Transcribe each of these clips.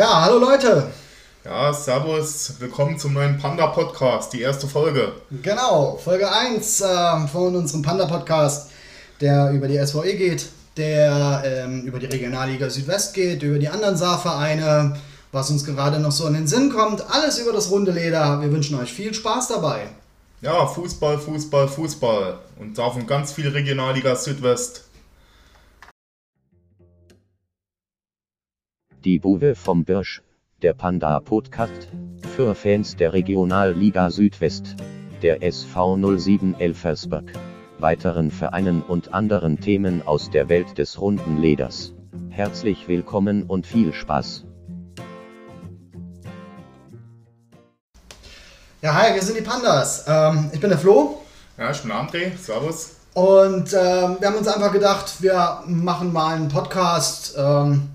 Ja, hallo Leute. Ja, servus, willkommen zum neuen Panda Podcast, die erste Folge. Genau, Folge 1 äh, von unserem Panda Podcast, der über die SVE geht, der ähm, über die Regionalliga Südwest geht, über die anderen Saarvereine, was uns gerade noch so in den Sinn kommt. Alles über das runde Leder. Wir wünschen euch viel Spaß dabei. Ja, Fußball, Fußball, Fußball. Und davon ganz viel Regionalliga Südwest. Die Buwe vom Birsch, der Panda Podcast, für Fans der Regionalliga Südwest, der SV 07 Elfersberg, weiteren Vereinen und anderen Themen aus der Welt des runden Leders. Herzlich willkommen und viel Spaß. Ja, hi, wir sind die Pandas. Ähm, ich bin der Flo. Ja, ich bin André, servus. Und ähm, wir haben uns einfach gedacht, wir machen mal einen Podcast. Ähm,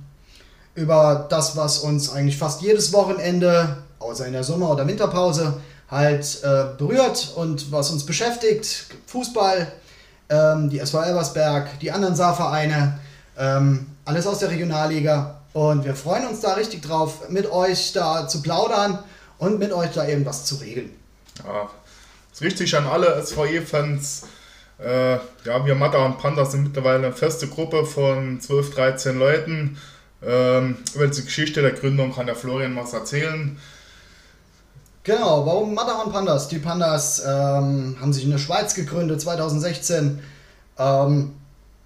über das, was uns eigentlich fast jedes Wochenende, außer in der Sommer- oder Winterpause, halt äh, berührt und was uns beschäftigt. Fußball, ähm, die SV Elversberg, die anderen Saarvereine, ähm, alles aus der Regionalliga. Und wir freuen uns da richtig drauf, mit euch da zu plaudern und mit euch da eben was zu regeln. Ja, ist richtig an alle SVE-Fans. Äh, ja, wir Matter und Panda sind mittlerweile eine feste Gruppe von 12, 13 Leuten. Ähm, über die Geschichte der Gründung kann der Florian was erzählen. Genau, warum Matterhorn Pandas? Die Pandas ähm, haben sich in der Schweiz gegründet 2016. Ähm,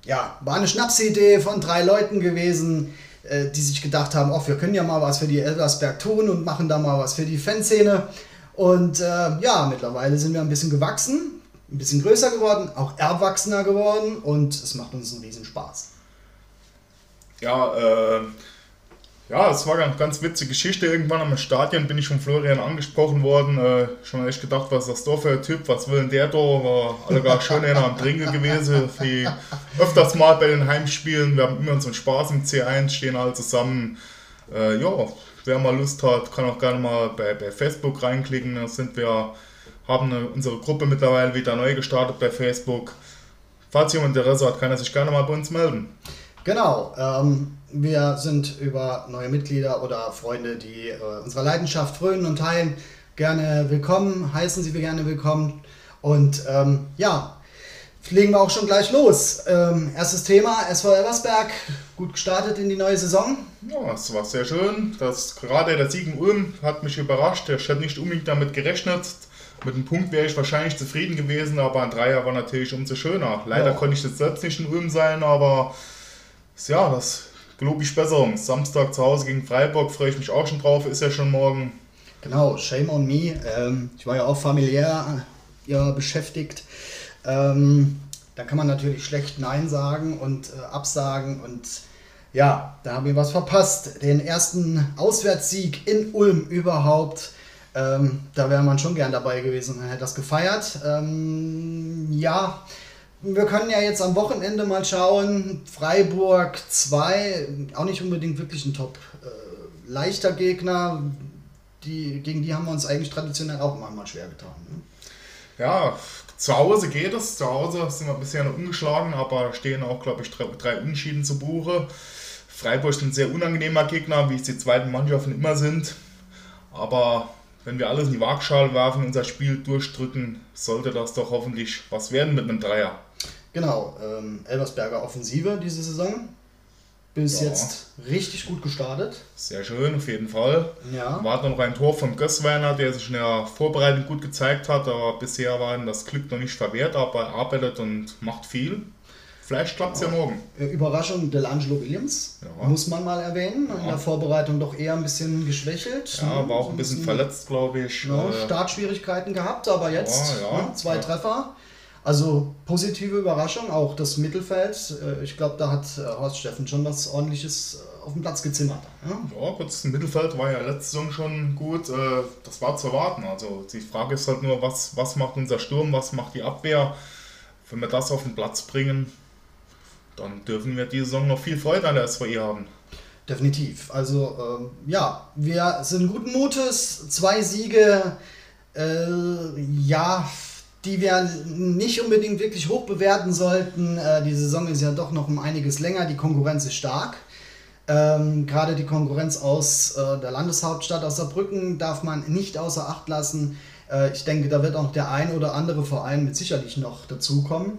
ja, war eine Schnapsidee von drei Leuten gewesen, äh, die sich gedacht haben, oh, wir können ja mal was für die Elversberg tun und machen da mal was für die Fanszene. Und äh, ja, mittlerweile sind wir ein bisschen gewachsen, ein bisschen größer geworden, auch erwachsener geworden und es macht uns einen riesen Spaß ja, äh, ja, es war eine ganz witzige Geschichte. Irgendwann am Stadion bin ich von Florian angesprochen worden. Äh, schon echt gedacht, was ist das da für ein Typ? Was will denn der da? War alle gar schön einer am Trinken gewesen. Wie öfters mal bei den Heimspielen. Wir haben immer so einen Spaß im C1, stehen alle zusammen. Äh, ja, wer mal Lust hat, kann auch gerne mal bei, bei Facebook reinklicken. Da sind wir, haben eine, unsere Gruppe mittlerweile wieder neu gestartet bei Facebook. Falls jemand Interesse hat, kann er sich gerne mal bei uns melden. Genau, ähm, wir sind über neue Mitglieder oder Freunde, die äh, unserer Leidenschaft frönen und teilen, gerne willkommen, heißen sie wir gerne willkommen. Und ähm, ja, legen wir auch schon gleich los. Ähm, erstes Thema, SV Elversberg, gut gestartet in die neue Saison. Ja, es war sehr schön. Das, gerade der Sieg in Ulm hat mich überrascht. Ich hätte nicht unbedingt damit gerechnet. Mit einem Punkt wäre ich wahrscheinlich zufrieden gewesen, aber ein Dreier war natürlich umso schöner. Leider ja. konnte ich jetzt selbst nicht in Ulm sein, aber ja, das gelobe ich Besserung. Samstag zu Hause gegen Freiburg freue ich mich auch schon drauf, ist ja schon morgen. Genau, shame on me. Ähm, ich war ja auch familiär ja, beschäftigt. Ähm, da kann man natürlich schlecht Nein sagen und äh, absagen und ja, da haben wir was verpasst. Den ersten Auswärtssieg in Ulm überhaupt. Ähm, da wäre man schon gern dabei gewesen und hätte das gefeiert. Ähm, ja, wir können ja jetzt am Wochenende mal schauen. Freiburg 2, auch nicht unbedingt wirklich ein top äh, leichter Gegner. Die, gegen die haben wir uns eigentlich traditionell auch immer mal schwer getan. Ne? Ja, zu Hause geht es. Zu Hause sind wir bisher noch ungeschlagen, aber stehen auch, glaube ich, drei, drei Unschieden zu Buche. Freiburg ist ein sehr unangenehmer Gegner, wie es die zweiten Mannschaften immer sind. Aber wenn wir alles in die Waagschale werfen, unser Spiel durchdrücken, sollte das doch hoffentlich was werden mit einem Dreier. Genau, ähm, Elversberger Offensive diese Saison. Bis ja. jetzt richtig gut gestartet. Sehr schön, auf jeden Fall. Ja. War noch ein Tor von Gößweiner, der sich in der Vorbereitung gut gezeigt hat, aber bisher war ihm das Glück noch nicht verwehrt, aber er arbeitet und macht viel. Vielleicht klappt es ja. ja. morgen. Äh, Überraschung, Delangelo Williams, ja. muss man mal erwähnen. Ja. In der Vorbereitung doch eher ein bisschen geschwächelt. Ja, war auch ein bisschen, bisschen verletzt, glaube ich. Äh, Startschwierigkeiten gehabt, aber jetzt ne, zwei Treffer. Also positive Überraschung, auch das Mittelfeld. Äh, ich glaube, da hat äh, Horst Steffen schon was ordentliches äh, auf dem Platz gezimmert. Ja, ja das Mittelfeld war ja letzte Saison schon gut. Das war zu erwarten. Also die Frage ist halt nur, was, was macht unser Sturm, was macht die Abwehr? Wenn wir das auf den Platz bringen, dann dürfen wir diese Saison noch viel Freude an der SVE haben. Definitiv. Also ähm, ja, wir sind guten Mutes. Zwei Siege. Äh, ja, die wir nicht unbedingt wirklich hoch bewerten sollten. Äh, die Saison ist ja doch noch um einiges länger, die Konkurrenz ist stark. Ähm, Gerade die Konkurrenz aus äh, der Landeshauptstadt, aus Saarbrücken, darf man nicht außer Acht lassen. Äh, ich denke, da wird auch der ein oder andere Verein mit sicherlich noch dazukommen.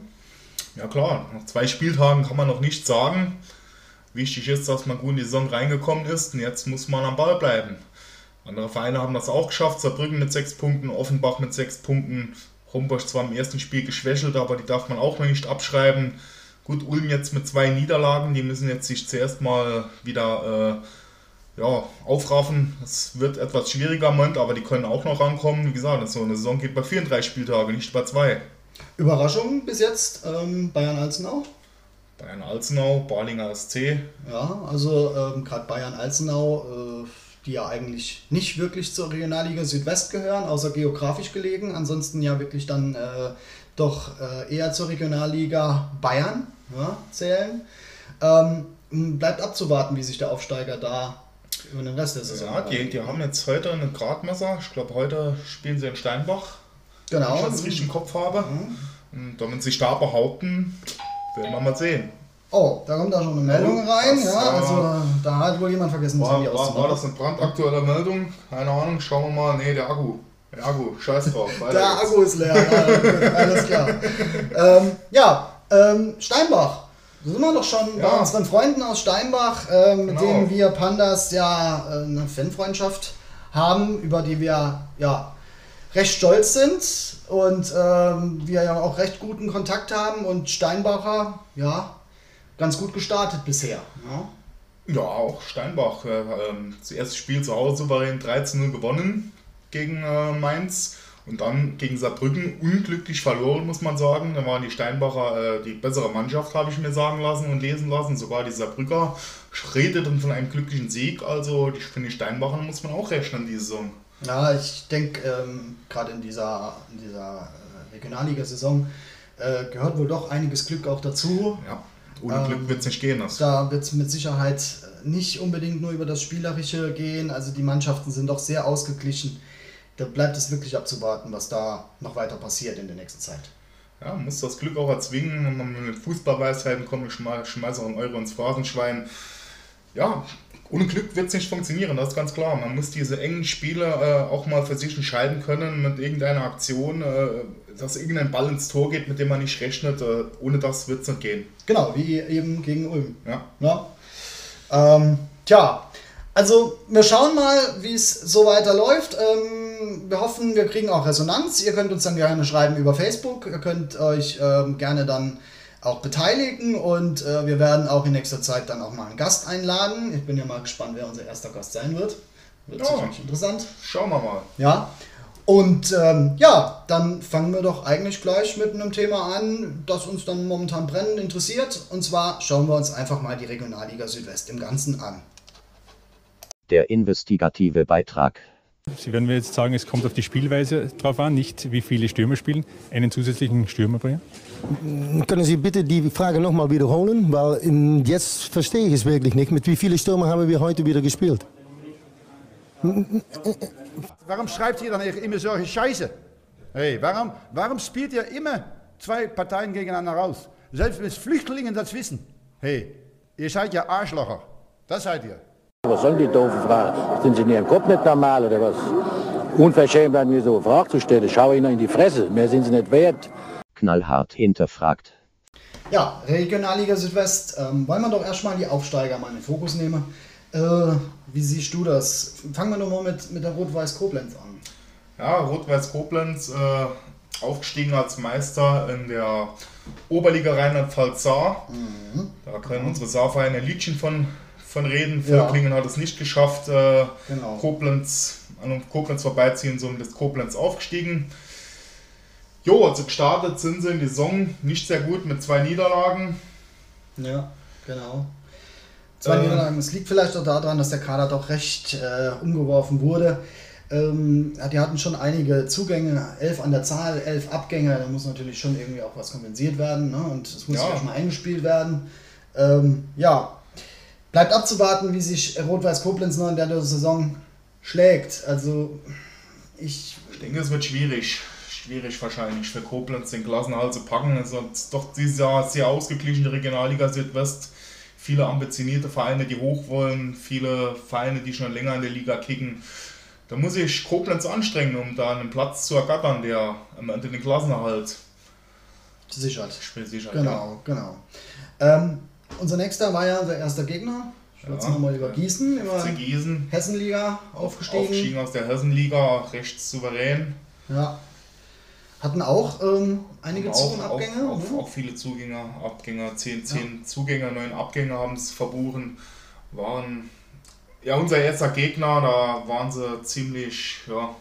Ja klar, nach zwei Spieltagen kann man noch nichts sagen. Wichtig ist, dass man gut in die Saison reingekommen ist und jetzt muss man am Ball bleiben. Andere Vereine haben das auch geschafft, Saarbrücken mit sechs Punkten, Offenbach mit sechs Punkten, Hombosch zwar im ersten Spiel geschwächelt, aber die darf man auch noch nicht abschreiben. Gut, Ulm jetzt mit zwei Niederlagen, die müssen jetzt sich zuerst mal wieder äh, ja, aufraffen. Es wird etwas schwieriger im Moment, aber die können auch noch rankommen. Wie gesagt, so eine Saison geht bei 34 Spieltagen, nicht bei zwei. Überraschung bis jetzt, ähm, Bayern-Alzenau? Bayern-Alzenau, Barlinger SC. Ja, also ähm, gerade Bayern-Alzenau, äh, die ja eigentlich nicht wirklich zur Regionalliga Südwest gehören, außer geografisch gelegen. Ansonsten ja wirklich dann äh, doch äh, eher zur Regionalliga Bayern ja, zählen. Ähm, bleibt abzuwarten, wie sich der Aufsteiger da über den Rest der Saison. Ja, die, die haben jetzt heute eine Gradmesser. Ich glaube, heute spielen sie in Steinbach. Genau. Wenn ich das richtig im Kopf habe. Mhm. Und damit sie da behaupten, werden wir mal sehen. Oh, da kommt da schon eine Meldung rein. Das, Ja, äh, also da hat wohl jemand vergessen, das Handy war, war auszumachen. das eine brandaktuelle Meldung? Keine Ahnung, schauen wir mal. Nee, der Akku. Der Akku, scheiß drauf. Der geht's. Akku ist leer, ja, alles klar. ähm, ja, ähm, Steinbach. Da sind wir doch schon bei Ja. unseren Freunden aus Steinbach, ähm, mit Genau. denen wir Pandas ja äh, eine Fanfreundschaft haben, über die wir ja recht stolz sind und ähm, wir ja auch recht guten Kontakt haben und Steinbacher, ja, ganz gut gestartet bisher. Ja. Ja, auch Steinbach. Äh, ähm, das erste Spiel zu Hause souverän 13-0 gewonnen gegen äh, Mainz und dann gegen Saarbrücken unglücklich verloren, muss man sagen. Da waren die Steinbacher äh, die bessere Mannschaft, habe ich mir sagen lassen und lesen lassen. Sogar die Saarbrücker redeten von einem glücklichen Sieg. Also die, von den Steinbachern muss man auch rechnen diese Saison. Ja, ich denke, ähm, gerade in dieser, in dieser Regionalliga-Saison gehört wohl doch einiges Glück auch dazu. Ja, ohne Ähm, Glück wird es nicht gehen. Das. Da wird es mit Sicherheit nicht unbedingt nur über das Spielerische gehen. Also die Mannschaften sind doch sehr ausgeglichen. Da bleibt es wirklich abzuwarten, was da noch weiter passiert in der nächsten Zeit. Ja, man muss das Glück auch erzwingen. Wenn man mit Fußballweisheiten kommt, ich schmeiß- schmeiße auch einen Euro ins Phrasenschwein. Ja, ohne Glück wird es nicht funktionieren, das ist ganz klar. Man muss diese engen Spiele äh, auch mal für sich entscheiden können mit irgendeiner Aktion, äh, dass irgendein Ball ins Tor geht, mit dem man nicht rechnet. Äh, ohne das wird es nicht gehen. Genau, wie eben gegen Ulm. Ja. Ja. Ähm, tja, also wir schauen mal, wie es so weiterläuft. Ähm, wir hoffen, wir kriegen auch Resonanz. Ihr könnt uns dann gerne schreiben über Facebook. Ihr könnt euch ähm, gerne dann auch beteiligen und äh, wir werden auch in nächster Zeit dann auch mal einen Gast einladen. Ich bin ja mal gespannt, wer unser erster Gast sein wird. Wird Ja. sicherlich interessant. Schauen wir mal. Ja. Und ähm, ja, dann fangen wir doch eigentlich gleich mit einem Thema an, das uns dann momentan brennend interessiert. Und zwar schauen wir uns einfach mal die Regionalliga Südwest im Ganzen an. Der investigative Beitrag. Sie werden mir jetzt sagen, es kommt auf die Spielweise drauf an, nicht wie viele Stürmer spielen. Einen zusätzlichen Stürmer bringen. Können Sie bitte die Frage nochmal wiederholen? Weil jetzt verstehe ich es wirklich nicht. Mit wie vielen Stürmer haben wir heute wieder gespielt? Warum schreibt ihr dann immer solche Scheiße? Hey, warum, warum spielt ihr immer zwei Parteien gegeneinander raus? Selbst wenn Flüchtlinge das wissen. Hey, ihr seid ja Arschlocher. Das seid ihr. Was sollen die doofen Fragen? Sind sie in ihrem Kopf nicht normal oder was? Unverschämt an mir so eine Frage zu stellen. Schau ihnen in die Fresse. Mehr sind sie nicht wert. Knallhart hinterfragt. Ja, Regionalliga Südwest. Ähm, wollen wir doch erstmal die Aufsteiger mal in den Fokus nehmen. Äh, wie siehst du das? Fangen wir doch mal mit, mit der Rot-Weiß Koblenz an. Ja, Rot-Weiß Koblenz äh, aufgestiegen als Meister in der Oberliga Rheinland-Pfalz Saar. Da können unsere Saarvereine ein Liedchen von, von reden. Ja. Völklingen hat es nicht geschafft, äh, Genau. Koblenz, an Koblenz vorbeiziehen, somit ist Koblenz aufgestiegen. Jo, also gestartet sind sie in die Saison nicht sehr gut mit zwei Niederlagen. Ja, genau. Zwei Ähm. Niederlagen. Es liegt vielleicht auch daran, dass der Kader doch recht äh, umgeworfen wurde. Ähm, ja, die hatten schon einige Zugänge, elf an der Zahl, elf Abgänge. Da muss natürlich schon irgendwie auch was kompensiert werden. Ne? Und es muss Ja. ja auch mal eingespielt werden. Ähm, ja, bleibt abzuwarten, wie sich Rot-Weiß Koblenz noch in der Saison schlägt. Also, ich Ich denke, es wird schwierig. Schwierig wahrscheinlich für Koblenz den Klassenhalt zu packen. Es ist doch dieses Jahr sehr ausgeglichen, die Regionalliga Südwest. viele ambitionierte Vereine, die hoch wollen, viele Vereine, die schon länger in der Liga kicken. Da muss sich Koblenz anstrengen, um da einen Platz zu ergattern, der am Ende den Klassenerhalt Sichert. spielt. Sicher, Genau, genau. Ähm, unser nächster war ja unser erster Gegner. Ich würde Ja. nochmal über Gießen, Ja. über FC Gießen, Hessenliga aufgestiegen. aufgestiegen aus der Hessenliga, recht souverän. Ja. Hatten auch ähm, einige Auch, und auch, Abgänge. auch, auch viele Zugänger, Abgänger, 10, 10 Zugänger, 9 Abgänger haben es verbuchen. Waren ja unser erster Gegner, da waren sie ziemlich, ja,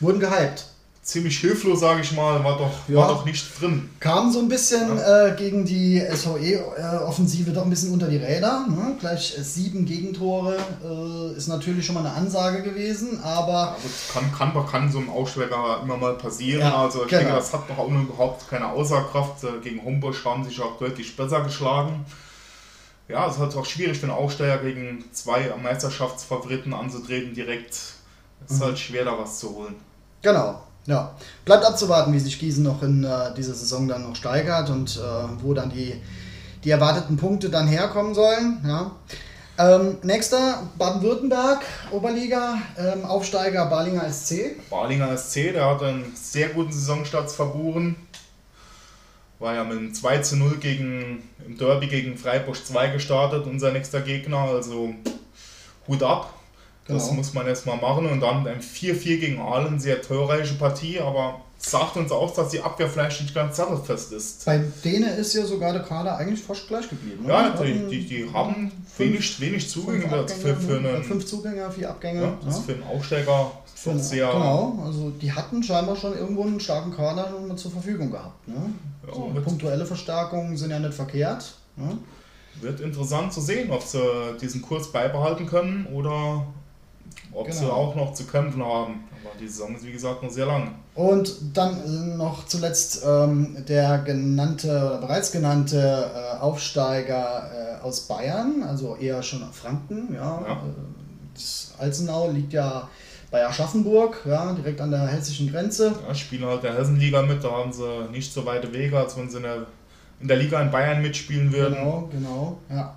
Wurden gehypt. Ziemlich hilflos, sage ich mal, war doch, Ja. war doch nicht drin. Kamen so ein bisschen äh, gegen die SVE-Offensive doch ein bisschen unter die Räder. Ne? Gleich äh, sieben Gegentore äh, ist natürlich schon mal eine Ansage gewesen, aber Ja, kann, kann, kann so ein Ausschläger immer mal passieren. Ja, also ich genau. denke, das hat doch auch noch überhaupt keine Aussagekraft. Äh, Gegen Homburg haben sie sich auch deutlich besser geschlagen. Ja, es hat auch schwierig, den Aufsteiger gegen zwei Meisterschaftsfavoriten anzutreten direkt. Es ist Mhm. halt schwer, da was zu holen. Genau, ja. Bleibt abzuwarten, wie sich Gießen noch in äh, dieser Saison dann noch steigert und äh, wo dann die, die erwarteten Punkte dann herkommen sollen. Ja. Ähm, nächster, Baden-Württemberg, Oberliga, ähm, Aufsteiger Balinger SC. Balinger SC, der hat einen sehr guten Saisonstart verbuchen. War ja mit einem 2 zu 0 gegen, im Derby gegen Freiburg 2 gestartet, unser nächster Gegner. Also Hut ab. Das Genau. muss man erstmal machen. Und dann ein 4-4 gegen Aalen, sehr torreiche Partie, aber sagt uns auch, dass die Abwehr vielleicht nicht ganz sattelfest ist. Bei denen ist ja sogar der Kader eigentlich fast gleich geblieben. ne? Ja, die, Hatten die, die haben wenig, wenig Zugänge fünf, für, für, ne? einen, fünf Zugänger, vier Abgänge. ja, das ist für einen Aufsteiger Genau, doch sehr. genau, also die hatten scheinbar schon irgendwo einen starken Kader schon mal zur Verfügung gehabt. Ne? Ja, so, punktuelle Verstärkungen sind ja nicht verkehrt. Ne? Wird interessant zu sehen, ob sie diesen Kurs beibehalten können oder ob sie Genau. auch noch zu kämpfen haben. Aber die Saison ist wie gesagt noch sehr lang. Und dann noch zuletzt ähm, der genannte, bereits genannte äh, Aufsteiger äh, aus Bayern, also eher schon Franken. Ja. Ja. Äh, Das Alzenau liegt ja bei Aschaffenburg, ja, direkt an der hessischen Grenze. Ja, spielen halt der Hessenliga mit, da haben sie nicht so weite Wege, als wenn sie in der, in der Liga in Bayern mitspielen würden. Genau, genau. Ja.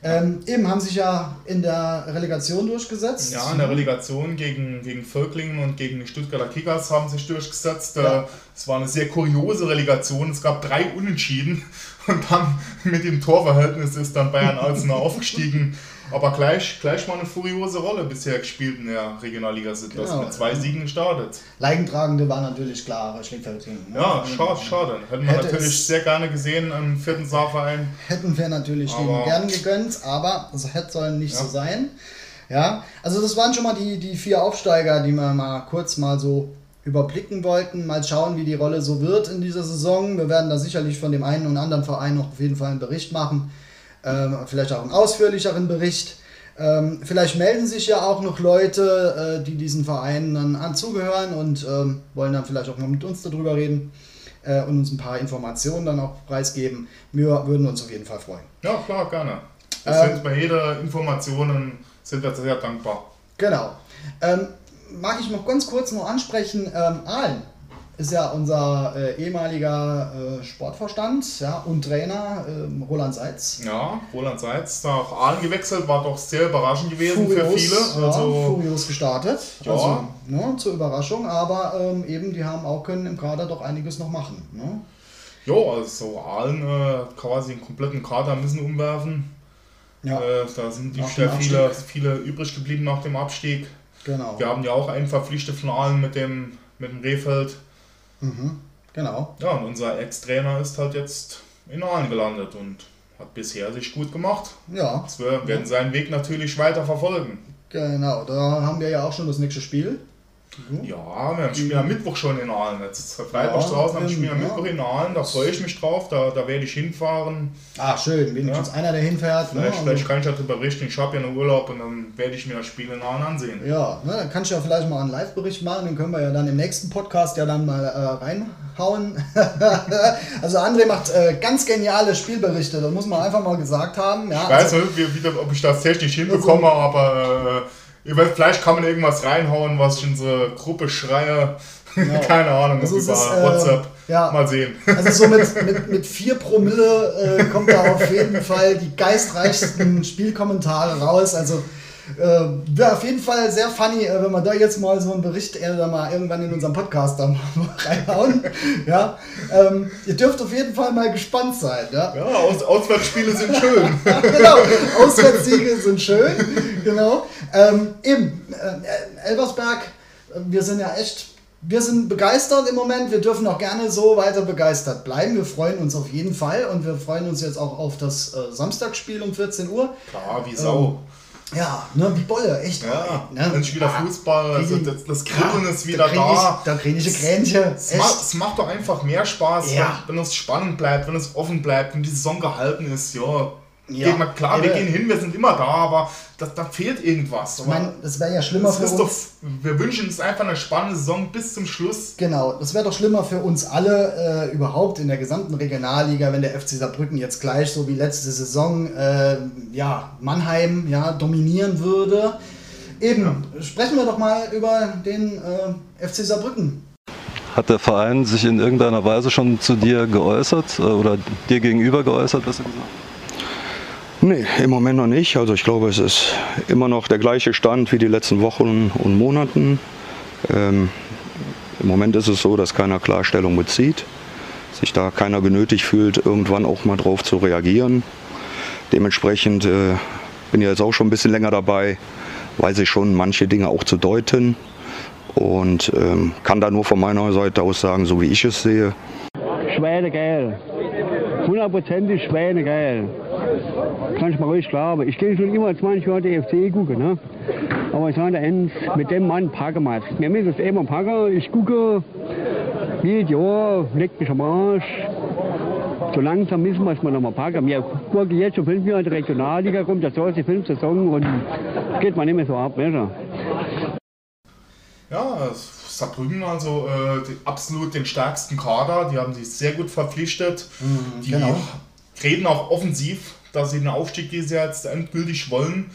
Ähm, eben haben sich ja in der Relegation durchgesetzt. Ja, in der Relegation gegen, gegen Völklingen und gegen die Stuttgarter Kickers haben sich durchgesetzt. Ja. Äh, Es war eine sehr kuriose Relegation. Es gab drei Unentschieden und dann mit dem Torverhältnis ist dann Bayern Alzenau aufgestiegen. Aber gleich, gleich mal eine furiose Rolle bisher gespielt in der Regionalliga Südwest. Genau. Mit zwei Siegen gestartet. Leigentragende war natürlich klar Schlingfeldklingen. ne? Ja, schade, schade. Hätten wir Hätte natürlich sehr gerne gesehen im vierten Saarverein. Hätten wir natürlich Aber- gern gegönnt, aber es hätte sollen nicht Ja. so sein. Ja, also das waren schon mal die, die vier Aufsteiger, die wir mal kurz mal so überblicken wollten. Mal schauen, wie die Rolle so wird in dieser Saison. Wir werden da sicherlich von dem einen und anderen Verein noch auf jeden Fall einen Bericht machen. Ähm, vielleicht auch einen ausführlicheren Bericht. Ähm, vielleicht melden sich ja auch noch Leute, äh, die diesen Vereinen dann an zugehören und ähm, wollen dann vielleicht auch mal mit uns darüber reden äh, und uns ein paar Informationen dann auch preisgeben. Wir würden uns auf jeden Fall freuen. Ja, klar, gerne. Wir Ähm, sind bei jeder Information sind wir sehr dankbar. Genau. Ähm, mag ich noch ganz kurz noch ansprechen, ähm, Aalen ist ja unser äh, ehemaliger äh, Sportvorstand ja, und Trainer ähm, Roland Seitz. Ja, Roland Seitz nach Aalen gewechselt, war doch sehr überraschend gewesen für Furios, viele. ja, Also, furios gestartet, Ja. also ne, zur Überraschung, aber ähm, eben die haben auch können im Kader doch einiges noch machen. Ne? jo, also Aalen äh, quasi einen kompletten Kader müssen umwerfen. Ja, Äh, da sind die viele, viele übrig geblieben nach dem Abstieg. genau. Wir haben ja auch einen verpflichtet von Aalen mit dem, mit dem Rehfeld. Mhm, genau. Ja, und unser Ex-Trainer ist halt jetzt in Aalen gelandet und hat bisher sich gut gemacht. Ja, wir werden seinen Weg natürlich weiter verfolgen. genau. Da haben wir ja auch schon das nächste Spiel. Ja, wir haben Spiel am Mittwoch schon in Aalen. Jetzt ist Freitag Ja, draußen, haben Spiel am ja. Mittwoch in Aalen. Da freue ich mich drauf. Da, da werde ich hinfahren. Ah, schön. Wenigstens einer, der hinfährt. ne? Vielleicht, Also- vielleicht kann ich darüber berichten. Ich habe ja noch Urlaub und dann werde ich mir das Spiel in Aalen ansehen. Ja, ne, dann kannst du ja vielleicht mal einen Live-Bericht machen, den können wir ja dann im nächsten Podcast ja dann mal äh, reinhauen. also André macht äh, ganz geniale Spielberichte, das muss man einfach mal gesagt haben. Ja, Ich weiß also, nicht, wie, wie, ob ich das technisch hinbekomme, aber äh, weiß, vielleicht kann man irgendwas reinhauen, was ich in so Gruppe schreie. Genau. Keine Ahnung, Also über ist, äh, WhatsApp. ja. Mal sehen. Also so mit, mit, mit 4 Promille äh, kommt da auf jeden Fall die geistreichsten Spielkommentare raus. Also äh, wäre auf jeden Fall sehr funny, äh, wenn wir da jetzt mal so einen Bericht äh, mal irgendwann in unserem Podcast da mal reinhauen. Ja? Ähm, ihr dürft auf jeden Fall mal gespannt sein. Ja? Ja, Aus Auswärtsspiele sind schön. genau, Auswärtssiege sind schön. Genau. Ähm, eben, äh, Elversberg, äh, wir sind ja echt, wir sind begeistert im Moment. Wir dürfen auch gerne so weiter begeistert bleiben. Wir freuen uns auf jeden Fall und wir freuen uns jetzt auch auf das äh, Samstagsspiel um 14 Uhr. Klar, wie Sau. Ja, ne, wie Bolle, echt. Ja, ne? Mensch, wieder Fußball, also das, das Kribbeln ist wieder da. da. Ich, da kriege ich ein Kränchen. Es macht, es macht doch einfach mehr Spaß, Ja. wenn, wenn es spannend bleibt, wenn es offen bleibt, wenn die Saison gehalten ist. Ja, Ja. Geht mal, klar, wir Ja. gehen hin, wir sind immer da, aber da, da fehlt irgendwas. Ich meine, das wäre ja schlimmer das für ist uns. doch, wir wünschen uns einfach eine spannende Saison bis zum Schluss. Genau, das wäre doch schlimmer für uns alle äh, überhaupt in der gesamten Regionalliga, wenn der FC Saarbrücken jetzt gleich so wie letzte Saison äh, ja, Mannheim ja, dominieren würde. Eben, sprechen wir doch mal über den äh, FC Saarbrücken. Hat der Verein sich in irgendeiner Weise schon zu dir geäußert äh, oder dir gegenüber geäußert, besser gesagt? Nee, im Moment noch nicht. Also ich glaube, es ist immer noch der gleiche Stand wie die letzten Wochen und Monaten. Ähm, Im Moment ist es so, dass keiner Klarstellung bezieht, sich da keiner genötigt fühlt, irgendwann auch mal drauf zu reagieren. Dementsprechend äh, bin ich jetzt auch schon ein bisschen länger dabei, weiß ich schon manche Dinge auch zu deuten und ähm, kann da nur von meiner Seite aus sagen, so wie ich es sehe. Schweinegeil. Hundertprozentig Schweinegeil. Kann ich mal ruhig glauben. Ich gehe schon immer 20 Jahre DFC gucken. Ne? Aber ich sage eins, mit dem Mann packen wir es. Wir müssen es immer packen. Ich gucke jedes Jahr, leckt mich am Arsch. So langsam müssen wir es mal nochmal packen. Wir gucken jetzt schon fünf Jahre in die Regionalliga, kommt das Jahr die fünfte Saison und geht man nicht mehr so ab. Du? Ja, Saarbrücken also äh, die, absolut den stärksten Kader. Die haben sich sehr gut verpflichtet. die genau. reden auch offensiv, dass sie den Aufstieg dieses Jahr jetzt endgültig wollen.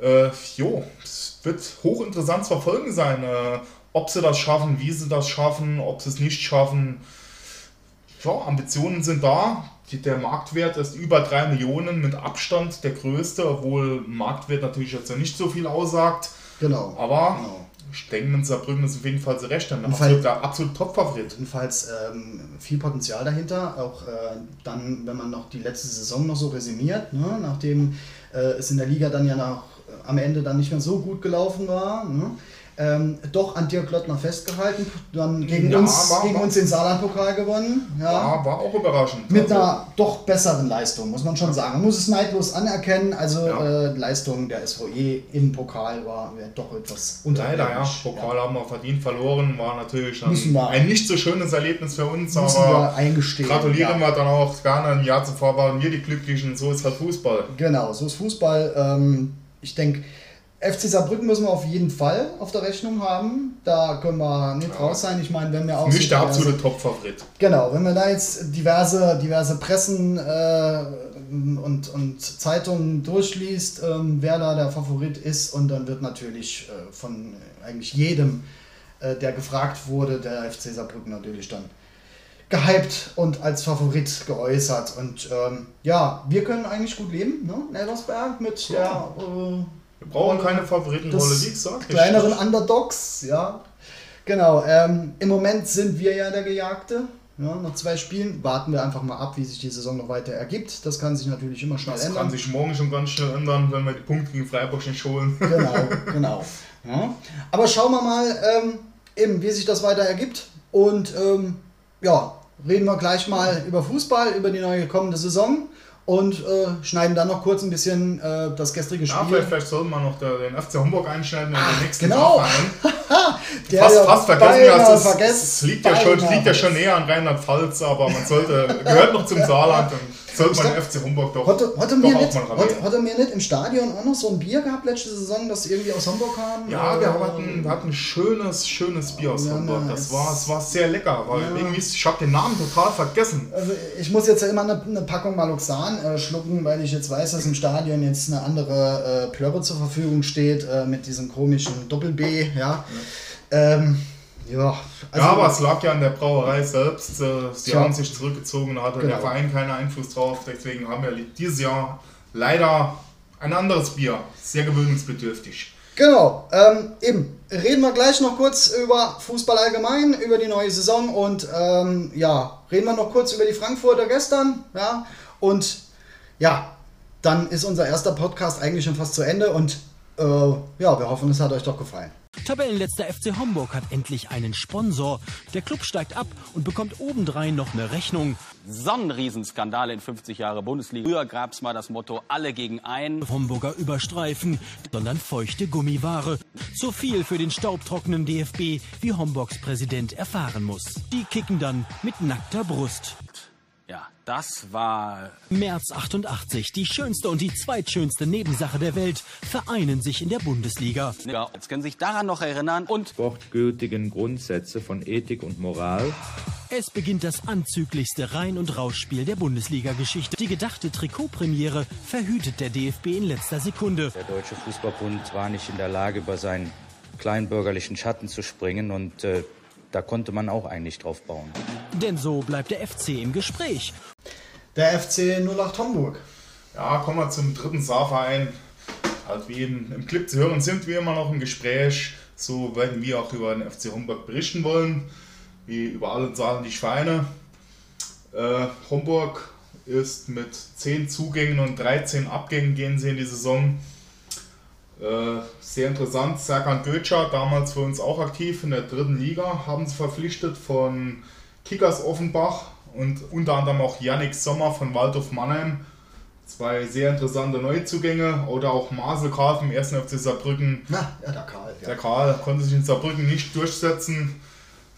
Äh, jo, es wird hochinteressant zu verfolgen sein, äh, ob sie das schaffen, wie sie das schaffen, ob sie es nicht schaffen. Ja, Ambitionen sind da. Die, der Marktwert ist über 3 Millionen mit Abstand der größte, obwohl Marktwert natürlich jetzt ja nicht so viel aussagt. Genau. Aber Genau. Ich denke, mit Saarbrücken ist auf jeden Fall zu Recht Im absolut, absolut Top-Favorit. Jedenfalls ähm, viel Potenzial dahinter. Auch äh, dann, wenn man noch die letzte Saison noch so resümiert, ne? nachdem äh, es in der Liga dann ja noch äh, am Ende dann nicht mehr so gut gelaufen war. Ne? Ähm, doch an Dirk Lottner festgehalten, dann gegen, Ja, uns, war- gegen war- uns den Saarlandpokal gewonnen. Ja. Ja, war auch überraschend. Mit Also, einer doch besseren Leistung, muss man schon sagen. Man muss es neidlos anerkennen. Also Ja. äh, Leistung der SVE im Pokal war doch etwas Leider, ja. Pokal haben wir verdient verloren, war natürlich wir- ein, nicht so schönes Erlebnis für uns, aber wir gratulieren ja. wir dann auch gerne. Ein Jahr zuvor waren wir die Glücklichen, so ist halt Fußball. Genau, so ist Fußball. Ähm, ich denke, FC Saarbrücken müssen wir auf jeden Fall auf der Rechnung haben. Da können wir nicht raus sein. Ich meine, wenn wir auch. Nicht der absolute Top-Favorit. Genau, wenn wir da jetzt diverse, diverse Pressen äh, und, und Zeitungen durchliest, ähm, wer da der Favorit ist, und dann wird natürlich äh, von eigentlich jedem, äh, der gefragt wurde, der FC Saarbrücken natürlich dann gehypt und als Favorit geäußert. Und ähm, ja, wir können eigentlich gut leben, ne? in Elversberg mit der äh, Wir brauchen keine Favoritenrolle, wie gesagt. kleineren Underdogs, ja. Genau, ähm, im Moment sind wir ja der Gejagte. Ja, nach zwei Spielen warten wir einfach mal ab, wie sich die Saison noch weiter ergibt. Das kann sich natürlich immer schnell Das ändern. kann sich morgen schon ganz schnell ändern, wenn wir die Punkte gegen Freiburg nicht holen. Genau, genau. Ja. Aber schauen wir mal, ähm, eben, wie sich das weiter ergibt. Und ähm, ja, reden wir gleich mal über Fußball, über die neue kommende Saison und äh, schneiden dann noch kurz ein bisschen äh, das gestrige Ja, Spiel. vielleicht, vielleicht sollten wir noch den FC Hamburg einschneiden in den nächsten genau. Nachfahren. Der fast, ja fast vergessen, das, ist, vergessen, es liegt ja schon, es liegt ja schon näher an Rheinland-Pfalz, aber man sollte, gehört noch zum Saarland, dann sollte man FC Hamburg doch, Hatte, hatte, doch mir auch nicht, mal hatte, erwähnen. hatte mir nicht im Stadion auch noch so ein Bier gehabt letzte Saison, das irgendwie aus Hamburg kam? Ja, wir hatten, wir hatten ein schönes, schönes Bier aus Ja, Hamburg. Das war, es war sehr lecker, weil Ja. irgendwie, ich habe den Namen total vergessen. Also ich muss jetzt ja immer eine, eine Packung Maloxan äh, schlucken, weil ich jetzt weiß, dass im Stadion jetzt eine andere äh, Plörre zur Verfügung steht äh, mit diesem komischen Doppel-B. Ja. Ähm, Ja, ja, aber es lag ja an der Brauerei selbst. äh, Sie Tja. haben sich zurückgezogen, da hatte Genau. der Verein keinen Einfluss drauf. Deswegen haben wir dieses Jahr leider ein anderes Bier. Sehr gewöhnungsbedürftig. Genau, ähm, eben. Reden wir gleich noch kurz über Fußball allgemein, über die neue Saison und ähm, ja, reden wir noch kurz über die Frankfurter gestern, ja, und ja, dann ist unser erster Podcast eigentlich schon fast zu Ende und äh, ja, wir hoffen, es hat euch doch gefallen. Tabellenletzter FC Homburg hat endlich einen Sponsor. Der Club steigt ab und bekommt obendrein noch eine Rechnung. Sonnenriesenskandal in 50 Jahre Bundesliga. Früher gab es mal das Motto alle gegen einen. Homburger Überstreifen, sondern feuchte Gummiware. Zu viel für den staubtrockenen DFB, wie Homburgs Präsident erfahren muss. Die kicken dann mit nackter Brust. Das war März 88, die schönste und die zweitschönste Nebensache der Welt, vereinen sich in der Bundesliga. Ja, jetzt können Sie sich daran noch erinnern. Und sportgültigen Grundsätze von Ethik und Moral. Es beginnt das anzüglichste Rein- und Rausspiel der Bundesliga-Geschichte. Die gedachte Trikotpremiere verhütet der DFB in letzter Sekunde. Der Deutsche Fußballbund war nicht in der Lage, über seinen kleinbürgerlichen Schatten zu springen und äh, da konnte man auch eigentlich drauf bauen. Denn so bleibt der FC im Gespräch. Der FC 08 Homburg. Ja, kommen wir zum dritten Saarverein. Halt wie in, im Clip zu hören sind wir immer noch im Gespräch. So werden wir auch über den FC Homburg berichten wollen, wie über alle zahlenden Vereine. Äh, Homburg ist mit 10 Zugängen und 13 Abgängen gehen sie in die Saison. Äh, sehr interessant, Serkan Götscher, damals für uns auch aktiv in der dritten Liga, haben sie verpflichtet von Kickers Offenbach und unter anderem auch Yannick Sommer von Waldhof Mannheim. Zwei sehr interessante Neuzugänge oder auch Marcel Karl vom 1. FC Saarbrücken. Na, ja, der Karl. Ja. Der Karl konnte sich in Saarbrücken nicht durchsetzen.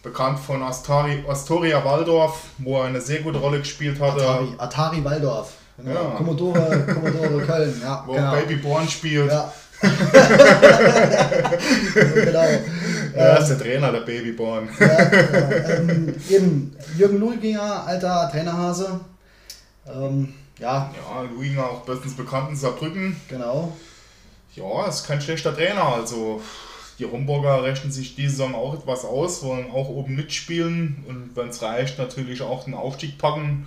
Bekannt von Astari, Astoria Waldorf, wo er eine sehr gute Rolle gespielt hatte. Atari, Atari Waldorf. Genau. Ja. Commodore, Commodore Köln. Ja, Wo genau. Baby Born spielt. Ja. genau. Er ist der Trainer der Babyborn. Ja, genau. ähm, eben Jürgen Luiginger, alter Trainerhase. Ähm, ja. Ja, Luiginger auch bestens bekannt in Saarbrücken. Genau. Ja, ist kein schlechter Trainer. Also die Homburger rechnen sich diese Saison auch etwas aus, wollen auch oben mitspielen und wenn es reicht, natürlich auch den Aufstieg packen.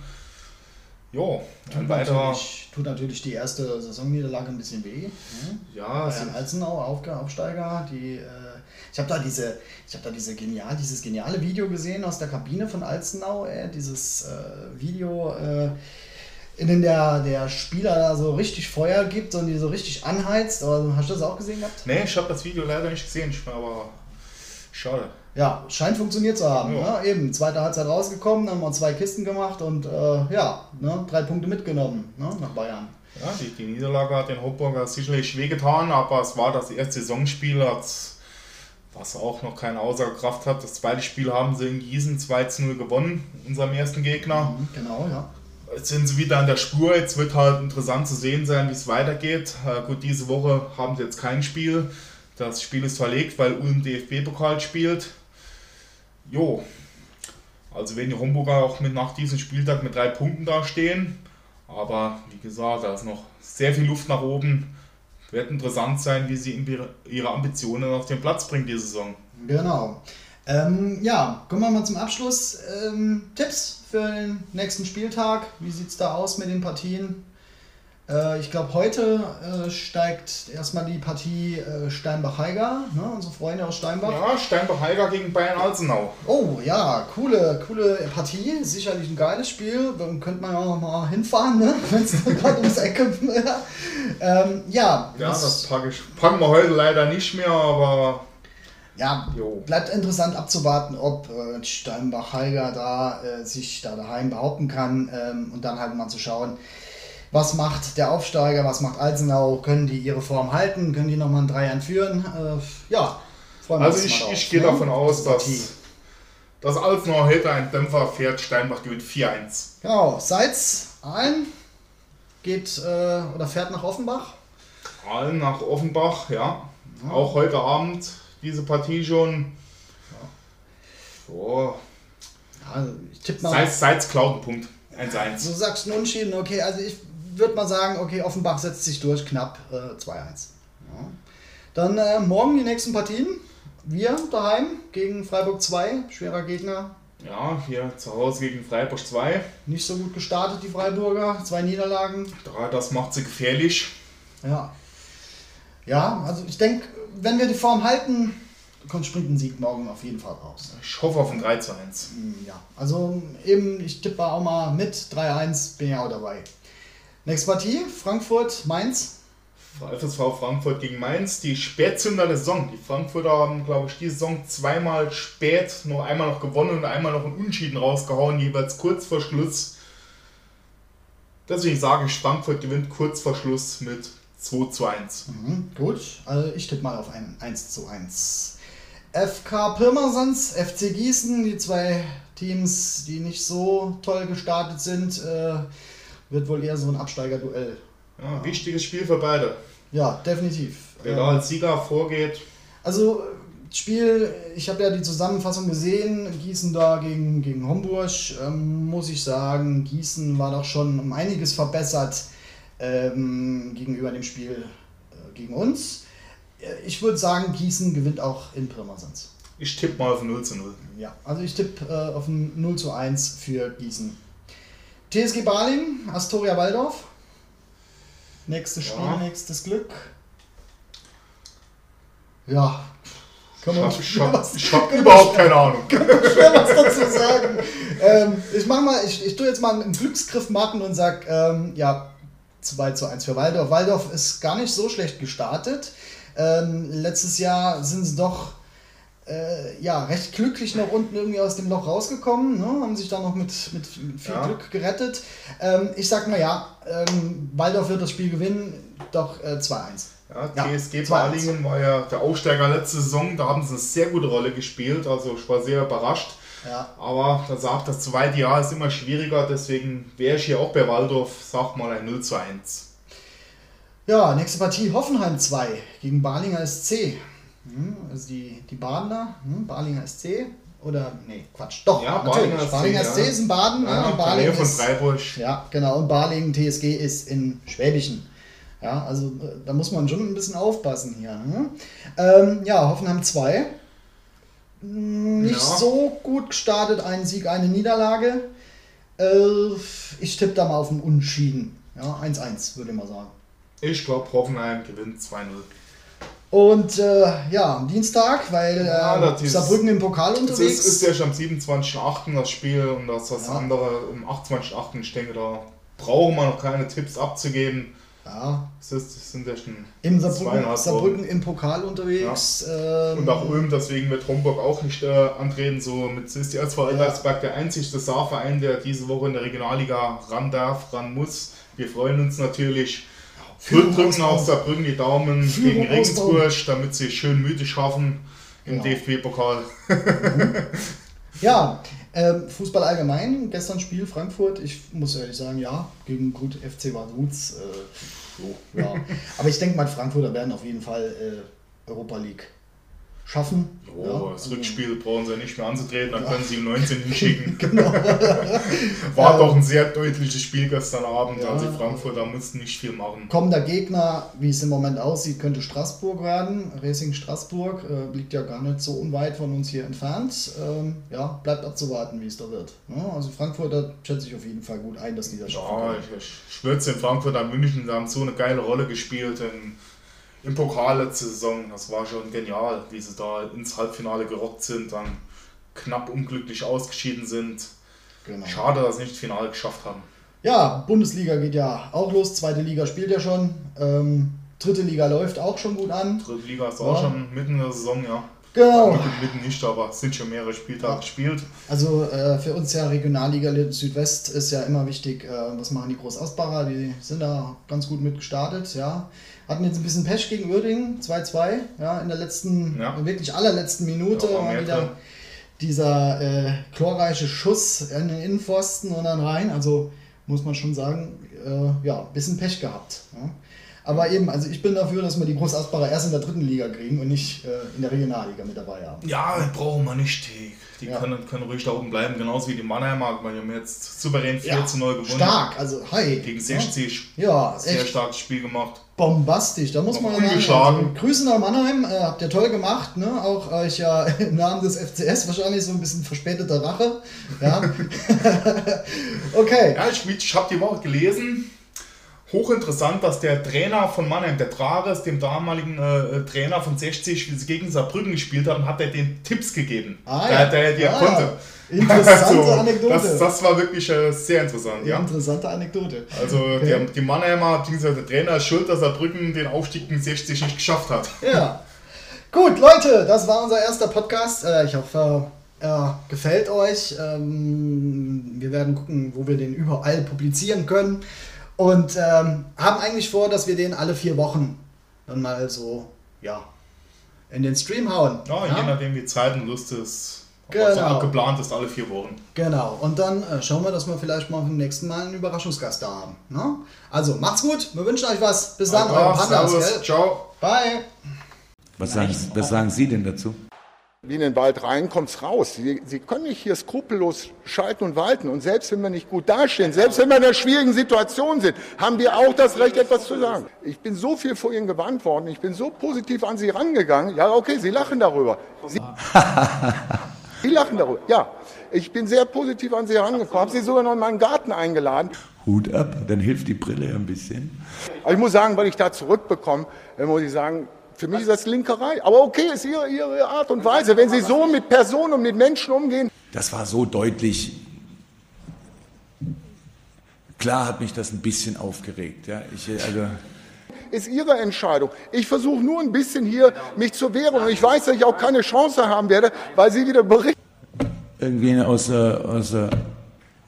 Jo, Tut weiterer. natürlich, tut natürlich die erste Saisonniederlage ein bisschen weh. Ne? Ja, den Alzenau Aufsteiger, die, äh, ich habe da diese, ich habe da diese genial, dieses geniale Video gesehen aus der Kabine von Alzenau, äh, dieses äh, Video, äh, in dem der, der Spieler da so richtig Feuer gibt und die so richtig anheizt. Aber hast du das auch gesehen gehabt? Nee, ich habe das Video leider nicht gesehen, aber schade. Ja, scheint funktioniert zu haben. Ja. Ne? Eben, zweite Halbzeit rausgekommen, dann haben wir zwei Kisten gemacht und äh, ja, ne? drei Punkte mitgenommen ne? nach Bayern. Ja, die, die Niederlage hat den Homburger sicherlich wehgetan, aber es war das erste Saisonspiel, hat's- was auch noch keine Aussagekraft hat. Das zweite Spiel haben sie in Gießen 2 zu 0 gewonnen, unserem ersten Gegner. Mhm, genau, ja. Jetzt sind sie wieder an der Spur. Jetzt wird halt interessant zu sehen sein, wie es weitergeht. Äh, gut, diese Woche haben sie jetzt kein Spiel. Das Spiel ist verlegt, weil Ulm DFB-Pokal spielt. Jo. Also werden die Homburger auch mit nach diesem Spieltag mit drei Punkten dastehen. Aber wie gesagt, da ist noch sehr viel Luft nach oben. Wird interessant sein, wie sie ihre- Ambitionen auf den Platz bringen diese Saison. Genau. Ähm, ja, kommen wir mal zum Abschluss. Ähm, Tipps für den nächsten Spieltag. Wie sieht es da aus mit den Partien? Äh, ich glaube, heute äh, steigt erstmal die Partie äh, Steinbach-Heiger, ne? unsere Freunde aus Steinbach. Ja, Steinbach-Heiger gegen Bayern-Alzenau. Oh ja, coole, coole Partie. Sicherlich ein geiles Spiel. Dann könnte man ja auch mal hinfahren, ne? wenn es gerade ums Ecke wäre. Ähm, ja, Ja, das packe ich, packen wir heute leider nicht mehr, aber Ja, bleibt interessant abzuwarten, ob äh, Steinbach-Heiger da äh, sich da daheim behaupten kann ähm, und dann halt mal zu schauen, was macht der Aufsteiger, was macht Alzenau, können die ihre Form halten, können die nochmal einen Dreiern führen? Äh, ja, freuen wir Also uns ich, drauf, ich gehe ne? davon aus, dass, dass Alzenau heute einen Dämpfer fährt, Steinbach gewinnt 4-1. Genau, Seitz ein, geht äh, oder fährt nach Offenbach. Allen nach Offenbach, ja. Auch heute Abend diese Partie schon. So. Also ich tippe mal. Seitz, Seitz klaut einen Punkt. 1-1. Du sagst ein Unentschieden, okay, also ich würde mal sagen, okay, Offenbach setzt sich durch, knapp äh, 2-1. Ja. Dann äh, morgen die nächsten Partien. wir daheim gegen Freiburg 2, schwerer Gegner. Ja, hier zu Hause gegen Freiburg 2. Nicht so gut gestartet, die Freiburger. Zwei Niederlagen. Das macht sie gefährlich. Ja. Ja, also ich denke, wenn wir die Form halten, kommt springt ein Sieg morgen auf jeden Fall raus. Ich hoffe auf ein 3 zu 1. Ja, also eben, ich tippe auch mal mit 3-1, bin ja auch dabei. Nächste Partie, Frankfurt, Mainz. FSV Frankfurt gegen Mainz, die Spätzünder der Saison. Die Frankfurter haben, glaube ich, die Saison zweimal spät, nur einmal noch gewonnen und einmal noch einen Unschieden rausgehauen, jeweils kurz vor Schluss. Deswegen sage ich, Frankfurt gewinnt kurz vor Schluss mit 2 zu 1. Mhm, gut, also ich tippe mal auf ein 1 zu 1. FK Pirmasens, FC Gießen, die zwei Teams, die nicht so toll gestartet sind, äh, wird wohl eher so ein Absteigerduell. Ja, wichtiges Spiel für beide. Ja, definitiv. Wer da als Sieger vorgeht. Also, Spiel, ich habe ja die Zusammenfassung gesehen, Gießen da gegen, gegen Homburg, ähm, muss ich sagen, Gießen war doch schon um einiges verbessert ähm, gegenüber dem Spiel äh, gegen uns. Äh, ich würde sagen, Gießen gewinnt auch in Pirmasens. Ich tippe mal auf 0 zu 0. Ja, also ich tippe äh, auf ein 0 zu 1 für Gießen. TSG Baling, Astoria Waldorf. Nächstes Spiel, ja. nächstes Glück. Ja, kann man ich habe hab überhaupt keine Ahnung. Kann man schwer was dazu sagen. ähm, ich mach mal, ich, ich tue jetzt mal einen Glücksgriff machen und sag, ähm, ja, 2 zu 1 für Waldorf. Waldorf ist gar nicht so schlecht gestartet. Ähm, letztes Jahr sind sie doch äh, ja, recht glücklich nach unten irgendwie aus dem Loch rausgekommen, ne? haben sich da noch mit, mit, mit viel ja. Glück gerettet. Ähm, ich sag mal ja, ähm, Waldorf wird das Spiel gewinnen, doch äh, 2-1. Ja, TSG ja, Balingen war ja der Aufsteiger letzte Saison, da haben sie eine sehr gute Rolle gespielt, also ich war sehr überrascht. Ja. Aber da sagt das zweite Jahr ist immer schwieriger, deswegen wäre ich hier auch bei Waldorf, sag mal ein 0 zu 1. Ja, nächste Partie Hoffenheim 2 gegen Balinger SC. Hm, also die, die Badener, hm, Balinger SC. Oder, nee, Quatsch, doch, ja, natürlich. Balinger SC, ist in Baden. Ja, und Balingen von Freiburg. Ja, genau. Und Balingen TSG ist in Schwäbischen. Ja, also äh, da muss man schon ein bisschen aufpassen hier. Ne? Ähm, ja, Hoffenheim 2. Nicht Ja. so gut gestartet, ein Sieg, eine Niederlage. Äh, ich tippe da mal auf ein Unschieden. Ja, 1-1, würde ich mal sagen. Ich glaube, Hoffenheim gewinnt 2-0. Und äh, ja, am Dienstag, weil Ja, äh, das Saarbrücken im Pokal unterwegs. ist, ist ja schon am 27.08. das Spiel und das, das Ja. andere am 28.08. Ich denke, da brauchen wir noch keine Tipps abzugeben. Ja. Es, ist, es sind ja schon Im Saarbrücken, Saarbrücken im Pokal unterwegs. Ähm, Und auch Ulm, deswegen wird Homburg auch nicht äh, antreten. So mit ist die SV Elversberg der einzigste Saarverein, der diese Woche in der Regionalliga ran darf, ran muss. Wir freuen uns natürlich. Führung Wir drücken auf Saarbrücken die Daumen Führung gegen. Regensburg, damit sie schön müde schaffen im Genau. DFB-Pokal. Ja, ähm, Fußball allgemein, gestern Spiel Frankfurt, ich muss ehrlich sagen, ja, gegen gut FC Vaduz. Äh, so, ja. Aber ich denke mal, Frankfurter werden auf jeden Fall äh, Europa League schaffen. Oh, ja, das also- Rückspiel brauchen sie nicht mehr anzutreten, dann können sie ihm 19 hinschicken. genau. War Ja. doch ein sehr deutliches Spiel gestern Abend. Ja. Also die Frankfurter mussten nicht viel machen. Kommender Gegner, wie es im Moment aussieht, könnte Straßburg werden. Racing Straßburg äh, liegt ja gar nicht so unweit von uns hier entfernt. Ähm, ja, bleibt abzuwarten, wie es da wird. Ja, also Frankfurter schätze ich auf jeden Fall gut ein, dass die das schaffen Ja, ich, ich schwöre in Frankfurt an München, die haben so eine geile Rolle gespielt im, im Pokal letzte Saison. Das war schon genial, wie sie da ins Halbfinale gerockt sind, dann knapp unglücklich ausgeschieden sind. Genau. Schade, dass sie nicht das Finale geschafft haben. Ja, Bundesliga geht ja auch los, zweite Liga spielt ja schon. Ähm, dritte Liga läuft auch schon gut an. Dritte Liga ist auch Ja. schon mitten in der Saison, ja. Genau. Mitten, mitten nicht, aber es sind schon mehrere Spieltage gespielt. Also äh, für uns ja Regionalliga Südwest ist ja immer wichtig, äh, was machen die Großausbacher, die sind da ganz gut mit gestartet, ja. Hatten jetzt ein bisschen Pech gegen Uerdingen, 2-2, ja, in der letzten, Ja. wirklich allerletzten Minute Ja, war wieder drin. dieser äh, chlorreiche Schuss in den Innenpfosten und dann rein, also muss man schon sagen, äh, ja, ein bisschen Pech gehabt. Ja. Aber eben, also ich bin dafür, dass wir die Groß Asbacher erst in der dritten Liga kriegen und nicht äh, in der Regionalliga mit dabei haben. Ja, brauchen wir nicht. Die, ja. können, können ruhig da oben bleiben, genauso wie die Mannheimer. Die haben jetzt souverän 4 ja, zu 0 gewonnen. Stark, also hi. Gegen 60. Ja, sehr echt. starkes Spiel gemacht. Bombastisch, da muss man ja sagen. Also, Grüße nach Mannheim, äh, habt ihr toll gemacht, ne? Auch euch ja im Namen des FCS wahrscheinlich so ein bisschen verspäteter Rache. Ja. okay. Ja, ich, ich habe die Woche gelesen hochinteressant, dass der Trainer von Mannheim, der Trares, dem damaligen äh, Trainer von 60, wie sie gegen Saarbrücken gespielt haben, hat er den Tipps gegeben, ah, ja. der, der, ah, konnte. Interessante also, Anekdote. Das, das, war wirklich äh, sehr interessant. Ja. Interessante Anekdote. Also okay. die, die Mannheimer, beziehungsweise der Trainer ist schuld, dass Saarbrücken den Aufstieg in 60 nicht geschafft hat. Ja. Gut, Leute, das war unser erster Podcast. Äh, ich hoffe, er gefällt euch. Ähm, wir werden gucken, wo wir den überall publizieren können. Und ähm, haben eigentlich vor, dass wir den alle vier Wochen dann mal so, ja, in den Stream hauen. Ja, ja? je nachdem wie Zeit und Lust ist. Genau. Also geplant ist alle vier Wochen. Genau. Und dann äh, schauen wir, dass wir vielleicht mal beim nächsten Mal einen Überraschungsgast da haben. Ne? Also macht's gut. Wir wünschen euch was. Bis dann, euer Pandas. Ciao. Bye. Was sagen, was sagen Sie denn dazu? Wie in den Wald rein, kommt's raus. Sie, Sie können nicht hier skrupellos schalten und walten. Und selbst wenn wir nicht gut dastehen, selbst wenn wir in einer schwierigen Situation sind, haben wir auch das Recht, etwas zu sagen. Ich bin so viel vor Ihnen gewarnt worden, ich bin so positiv an Sie rangegangen. Ja, okay, Sie lachen darüber. Sie, Sie lachen darüber. Ja, ich bin sehr positiv an Sie herangekommen, habe Sie sogar noch in meinen Garten eingeladen. Hut ab, dann hilft die Brille ein bisschen. Aber ich muss sagen, weil ich da zurückbekomme, muss ich sagen, für mich ist das Linkerei. Aber okay, ist ihre, ihre Art und Weise. Wenn Sie so mit Personen und mit Menschen umgehen. Das war so deutlich. Klar hat mich das ein bisschen aufgeregt. Ja. Ich, also ist Ihre Entscheidung. Ich versuche nur ein bisschen hier mich zu wehren und ich weiß, dass ich auch keine Chance haben werde, weil Sie wieder berichten. Irgendwie aus, aus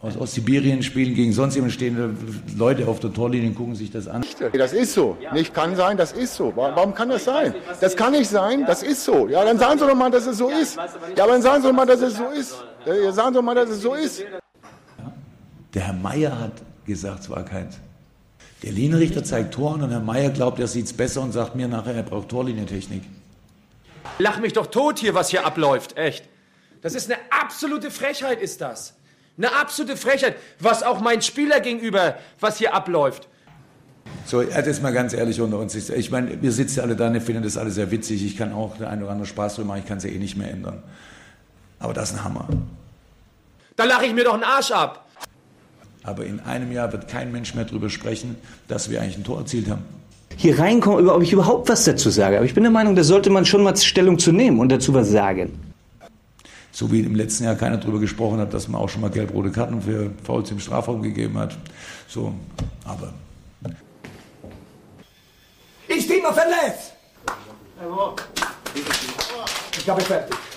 aus Ostsibirien spielen gegen sonst jemand stehende Leute auf der Torlinie und gucken sich das an. Das ist so. Nicht kann sein, das ist so. Warum kann das sein? Das kann nicht sein, das ist so. Ja, dann sagen Sie doch mal, dass es so ist. Ja, aber dann sagen Sie doch mal, dass es so ist. Ja, sagen Sie doch mal, dass es so ist. Der Herr Meier hat gesagt, es war keins. Der Linienrichter zeigt Toren und Herr Meier glaubt, er sieht es besser und sagt mir nachher, er braucht Torlinientechnik. Lach mich doch tot hier, was hier abläuft, echt. Das ist eine absolute Frechheit, ist das. Eine absolute Frechheit, was auch mein Spieler gegenüber, was hier abläuft. So, jetzt mal ganz ehrlich unter uns. Ich meine, wir sitzen alle da und finden das alles sehr witzig. Ich kann auch der eine oder andere Spaß drüber machen, ich kann es ja eh nicht mehr ändern. Aber das ist ein Hammer. Da lache ich mir doch einen Arsch ab. Aber in einem Jahr wird kein Mensch mehr darüber sprechen, dass wir eigentlich ein Tor erzielt haben. Hier reinkommen, ob ich überhaupt was dazu sage. Aber ich bin der Meinung, da sollte man schon mal Stellung zu nehmen und dazu was sagen. So wie im letzten Jahr keiner darüber gesprochen hat, dass man auch schon mal gelb-rote Karten für Fouls im Strafraum gegeben hat. So, aber. Ich bin noch verletzt! Ich habe fertig.